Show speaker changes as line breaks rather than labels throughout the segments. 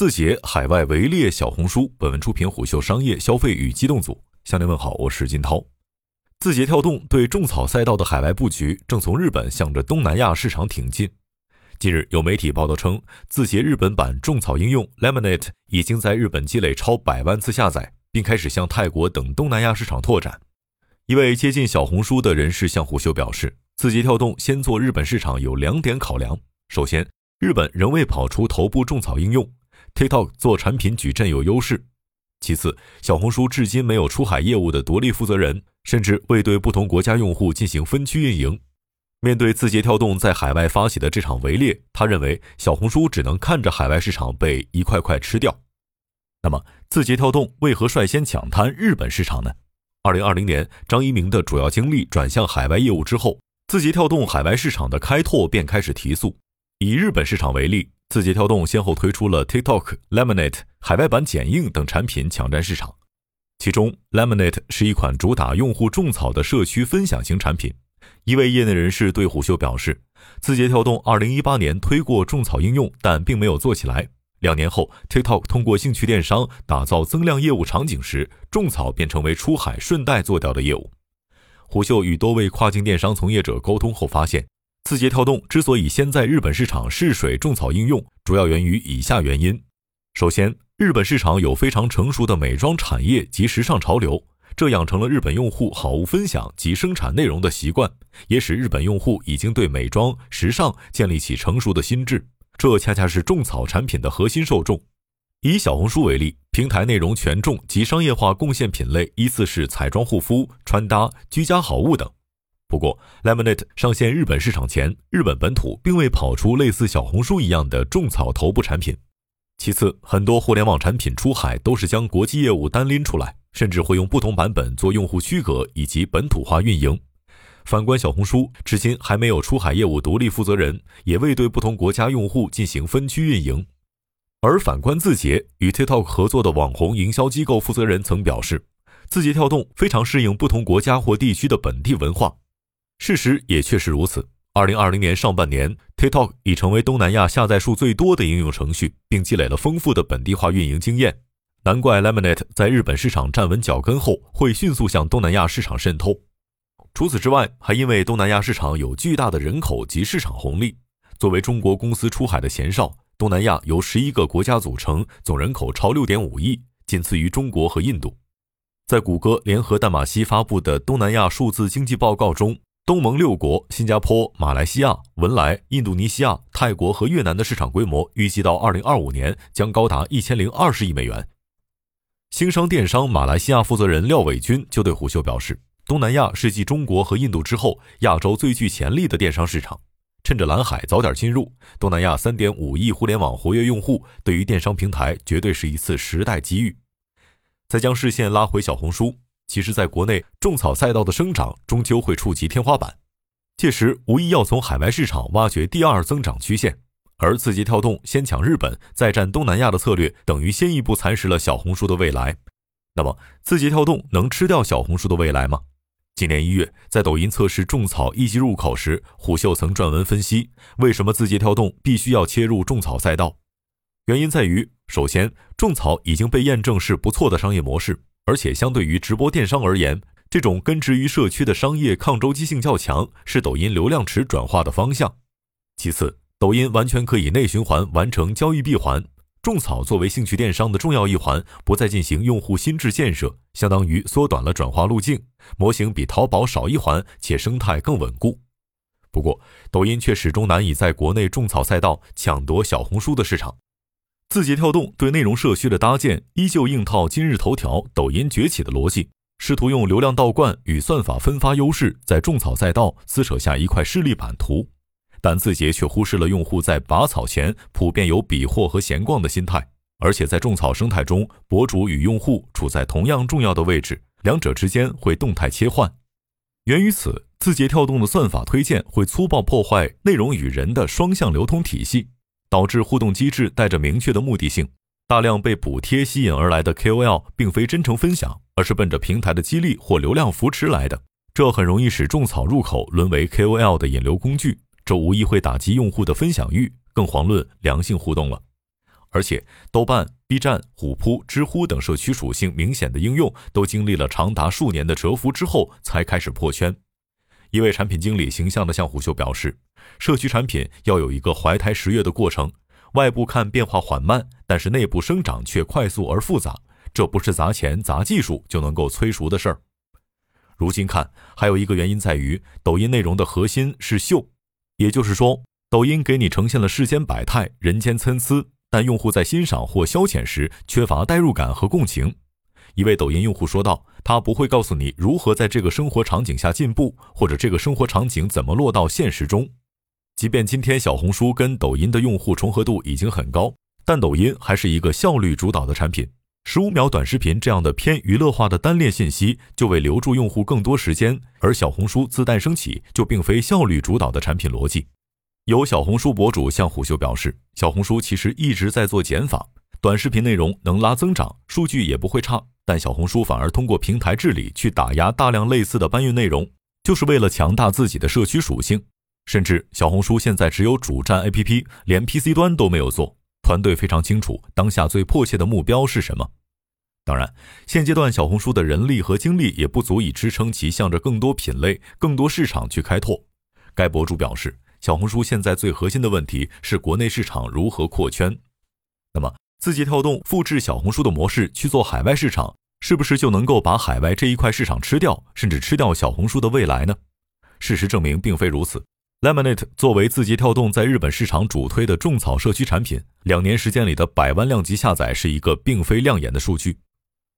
字节海外围猎小红书。本文出品虎嗅商业消费与机动组。向您问好，我是金涛。字节跳动对种草赛道的海外布局正从日本向着东南亚市场挺进。近日有媒体报道称，字节日本版种草应用 Lemonade 已经在日本积累超百万次下载，并开始向泰国等东南亚市场拓展。一位接近小红书的人士向虎嗅表示，字节跳动先做日本市场有两点考量：首先，日本仍未跑出头部种草应用，TikTok 做产品矩阵有优势；其次，小红书至今没有出海业务的独立负责人，甚至未对不同国家用户进行分区运营。面对字节跳动在海外发起的这场围猎，他认为小红书只能看着海外市场被一块块吃掉。那么，字节跳动为何率先抢滩日本市场呢？二零二零年，张一鸣的主要精力转向海外业务之后，字节跳动海外市场的开拓便开始提速。以日本市场为例，字节跳动先后推出了 TikTok、Lemonade 海外版剪映等产品抢占市场。其中，Lemonade 是一款主打用户种草的社区分享型产品。一位业内人士对虎嗅表示，字节跳动二零一八年推过种草应用，但并没有做起来。两年后，TikTok 通过兴趣电商打造增量业务场景时，种草便成为出海顺带做掉的业务。虎嗅与多位跨境电商从业者沟通后发现，字节跳动之所以先在日本市场试水种草应用，主要源于以下原因：首先，日本市场有非常成熟的美妆产业及时尚潮流，这养成了日本用户好物分享及生产内容的习惯，也使日本用户已经对美妆、时尚建立起成熟的心智。这恰恰是种草产品的核心受众。以小红书为例，平台内容权重及商业化贡献品类依次是彩妆、护肤、穿搭、居家好物等。不过，Lemonade 上线日本市场前，日本本土并未跑出类似小红书一样的种草头部产品。其次，很多互联网产品出海都是将国际业务单拎出来，甚至会用不同版本做用户区隔以及本土化运营。反观小红书，至今还没有出海业务独立负责人，也未对不同国家用户进行分区运营。而反观字节，与 TikTok 合作的网红营销机构负责人曾表示，字节跳动非常适应不同国家或地区的本地文化。事实也确实如此。二零二零年上半年，TikTok 已成为东南亚下载数最多的应用程序，并积累了丰富的本地化运营经验。难怪 Lemonade 在日本市场站稳脚跟后，会迅速向东南亚市场渗透。除此之外，还因为东南亚市场有巨大的人口及市场红利。作为中国公司出海的前哨，东南亚由十一个国家组成，总人口超六点五亿，仅次于中国和印度。在谷歌联合淡马锡发布的东南亚数字经济报告中，东盟六国——新加坡、马来西亚、文莱、印度尼西亚、泰国和越南的市场规模，预计到二零二五年将高达一千零二十亿美元。星商电商马来西亚负责人廖伟军就对虎嗅表示。东南亚是继中国和印度之后亚洲最具潜力的电商市场，趁着蓝海早点进入，东南亚三点五亿互联网活跃用户对于电商平台绝对是一次时代机遇。再将视线拉回小红书，其实在国内种草赛道的生长终究会触及天花板，届时无疑要从海外市场挖掘第二增长曲线。而字节跳动先抢日本再占东南亚的策略，等于先一步蚕食了小红书的未来。那么，字节跳动能吃掉小红书的未来吗？今年一月，在抖音测试种草一级入口时，虎嗅曾撰文分析为什么字节跳动必须要切入种草赛道。原因在于，首先，种草已经被验证是不错的商业模式，而且相对于直播电商而言，这种根植于社区的商业抗周期性较强，是抖音流量池转化的方向。其次，抖音完全可以内循环完成交易闭环。种草作为兴趣电商的重要一环，不再进行用户心智建设，相当于缩短了转化路径。模型比淘宝少一环，且生态更稳固。不过，抖音却始终难以在国内种草赛道抢夺小红书的市场。字节跳动对内容社区的搭建，依旧硬套今日头条、抖音崛起的逻辑，试图用流量倒灌与算法分发优势，在种草赛道撕扯下一块势力版图。但字节却忽视了用户在拔草前普遍有比货和闲逛的心态，而且在种草生态中，博主与用户处在同样重要的位置，两者之间会动态切换。源于此，字节跳动的算法推荐会粗暴破坏内容与人的双向流通体系，导致互动机制带着明确的目的性，大量被补贴吸引而来的 KOL 并非真诚分享，而是奔着平台的激励或流量扶持来的，这很容易使种草入口沦为 KOL 的引流工具。这无疑会打击用户的分享欲，更遑论良性互动了。而且豆瓣、B 站、虎扑、知乎等社区属性明显的应用，都经历了长达数年的蛰伏之后才开始破圈。一位产品经理形象的向虎嗅表示，社区产品要有一个怀胎十月的过程，外部看变化缓慢，但是内部生长却快速而复杂，这不是砸钱砸技术就能够催熟的事儿。如今看，还有一个原因在于，抖音内容的核心是秀，也就是说，抖音给你呈现了世间百态、人间参差，但用户在欣赏或消遣时缺乏代入感和共情。一位抖音用户说道：“他不会告诉你如何在这个生活场景下进步，或者这个生活场景怎么落到现实中。即便今天小红书跟抖音的用户重合度已经很高，但抖音还是一个效率主导的产品。十五秒短视频这样的偏娱乐化的单链信息，就为留住用户更多时间。而小红书自诞生起就并非效率主导的产品逻辑。有小红书博主向虎嗅表示，小红书其实一直在做减法，短视频内容能拉增长，数据也不会差。”但小红书反而通过平台治理去打压大量类似的搬运内容，就是为了强大自己的社区属性。甚至小红书现在只有主站 APP，连 PC 端都没有做。团队非常清楚当下最迫切的目标是什么。当然，现阶段小红书的人力和精力也不足以支撑其向着更多品类、更多市场去开拓。该博主表示，小红书现在最核心的问题是国内市场如何扩圈。那么，字节跳动复制小红书的模式去做海外市场？是不是就能够把海外这一块市场吃掉，甚至吃掉小红书的未来呢？事实证明并非如此。Lemonade 作为字节跳动在日本市场主推的种草社区产品，两年时间里的百万量级下载是一个并非亮眼的数据。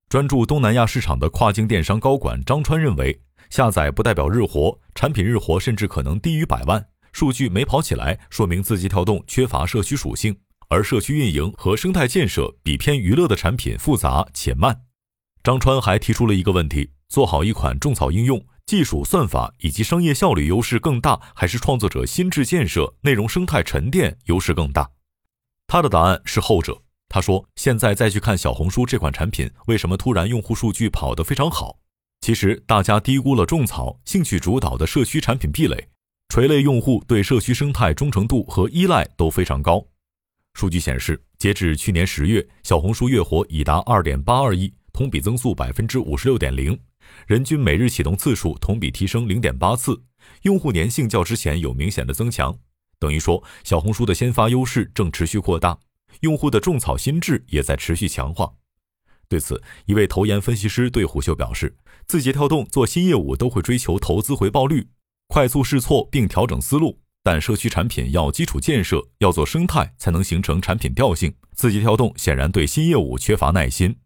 专注东南亚市场的跨境电商高管张川认为，下载不代表日活，产品日活甚至可能低于百万，数据没跑起来，说明字节跳动缺乏社区属性，而社区运营和生态建设比偏娱乐的产品复杂且慢。张川还提出了一个问题：做好一款种草应用，技术、算法以及商业效率优势更大，还是创作者心智建设、内容生态沉淀优势更大？他的答案是后者。他说：“现在再去看小红书这款产品，为什么突然用户数据跑得非常好？其实大家低估了种草兴趣主导的社区产品壁垒，垂类用户对社区生态忠诚度和依赖都非常高。数据显示，截至去年十月，小红书月活已达二点八二亿。”同比增速百分之五十六点零，人均每日启动次数同比提升零点八次，用户粘性较之前有明显的增强，等于说小红书的先发优势正持续扩大，用户的种草心智也在持续强化。对此，一位投研分析师对虎嗅表示，字节跳动做新业务都会追求投资回报率，快速试错并调整思路，但社区产品要基础建设，要做生态才能形成产品调性。字节跳动显然对新业务缺乏耐心。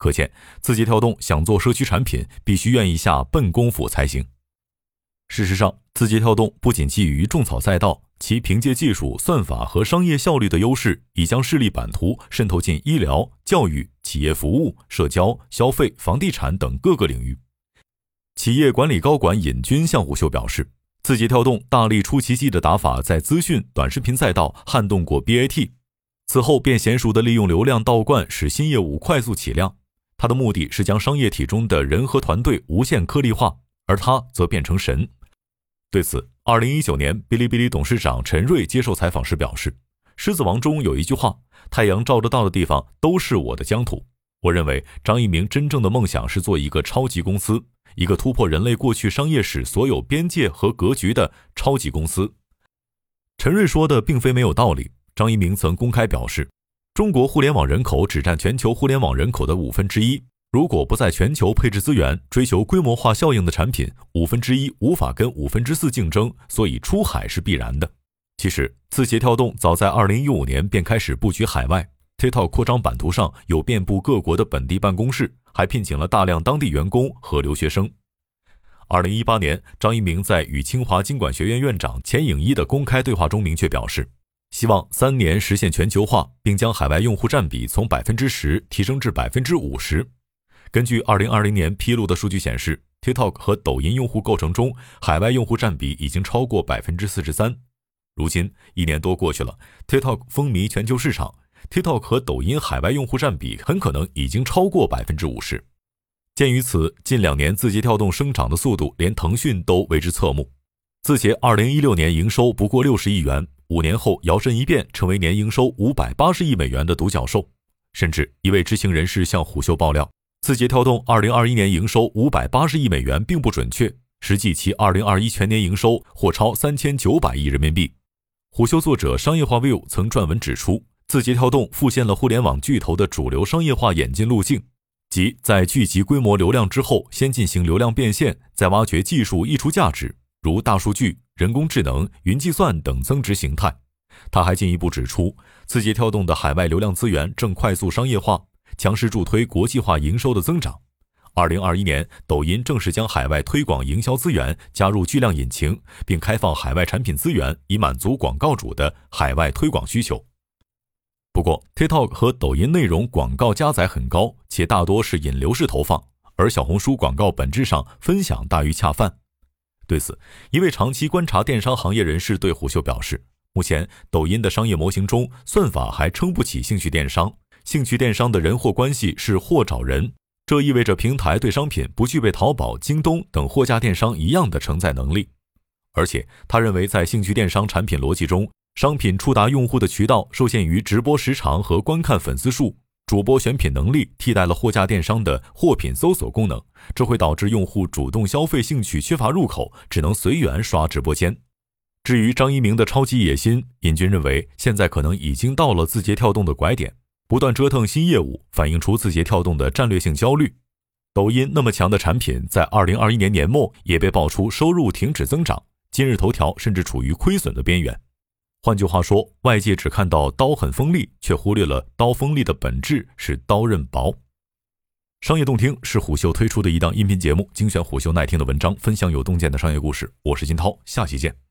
可见，字节跳动想做社区产品，必须愿意下笨功夫才行。事实上，字节跳动不仅基于种草赛道，其凭借技术、算法和商业效率的优势，已将势力版图渗透进医疗、教育、企业服务、社交、消费、房地产等各个领域。企业管理高管尹军向虎嗅表示，字节跳动大力出奇迹的打法，在资讯短视频赛道撼动过 BAT，此后便娴熟地利用流量倒灌，使新业务快速起量。他的目的是将商业体中的人和团队无限颗粒化，而他则变成神。对此，二零一九年，哔哩哔哩董事长陈瑞接受采访时表示：“狮子王中有一句话，太阳照得到的地方都是我的疆土。”我认为张一鸣真正的梦想是做一个超级公司，一个突破人类过去商业史所有边界和格局的超级公司。陈瑞说的并非没有道理。张一鸣曾公开表示。中国互联网人口只占全球互联网人口的五分之一。如果不在全球配置资源，追求规模化效应的产品，五分之一无法跟五分之四竞争，所以出海是必然的。其实，字节跳动早在二零一五年便开始布局海外，TikTok 扩张版图上有遍布各国的本地办公室，还聘请了大量当地员工和留学生。二零一八年，张一鸣在与清华经管学院院长钱颖一的公开对话中明确表示。希望三年实现全球化，并将海外用户占比从百分之十提升至百分之五十。根据二零二零年披露的数据显示，TikTok 和抖音用户构成中，海外用户占比已经超过百分之四十三。如今一年多过去了，TikTok 风靡全球市场，TikTok 和抖音海外用户占比很可能已经超过百分之五十。鉴于此，近两年字节跳动生长的速度，连腾讯都为之侧目。字节二零一六年营收不过六十亿元。五年后摇身一变成为年营收五百八十亿美元的独角兽。甚至一位知情人士向虎嗅爆料，字节跳动二零二一年营收五百八十亿美元并不准确，实际其二零二一全年营收或超三千九百亿人民币。虎嗅作者商业化 view 曾撰文指出，字节跳动复现了互联网巨头的主流商业化演进路径，即在聚集规模流量之后，先进行流量变现，再挖掘技术溢出价值，如大数据、人工智能、云计算等增值形态。他还进一步指出，字节跳动的海外流量资源正快速商业化，强势助推国际化营收的增长。二零二一年，抖音正式将海外推广营销资源加入巨量引擎，并开放海外产品资源，以满足广告主的海外推广需求。不过，TikTok 和抖音内容广告加载很高，且大多是引流式投放，而小红书广告本质上分享大于恰饭。对此，一位长期观察电商行业人士对虎嗅表示。目前，抖音的商业模型中，算法还撑不起兴趣电商。兴趣电商的人货关系是货找人，这意味着平台对商品不具备淘宝、京东等货架电商一样的承载能力。而且，他认为在兴趣电商产品逻辑中，商品触达用户的渠道受限于直播时长和观看粉丝数，主播选品能力替代了货架电商的货品搜索功能，这会导致用户主动消费兴趣缺乏入口，只能随缘刷直播间。至于张一鸣的超级野心，尹军认为现在可能已经到了字节跳动的拐点，不断折腾新业务，反映出字节跳动的战略性焦虑。抖音那么强的产品，在二零二一年年末也被爆出收入停止增长，今日头条甚至处于亏损的边缘。换句话说，外界只看到刀很锋利，却忽略了刀锋利的本质是刀刃薄。商业洞听是虎嗅推出的一档音频节目，精选虎嗅耐听的文章，分享有洞见的商业故事。我是金涛，下期见。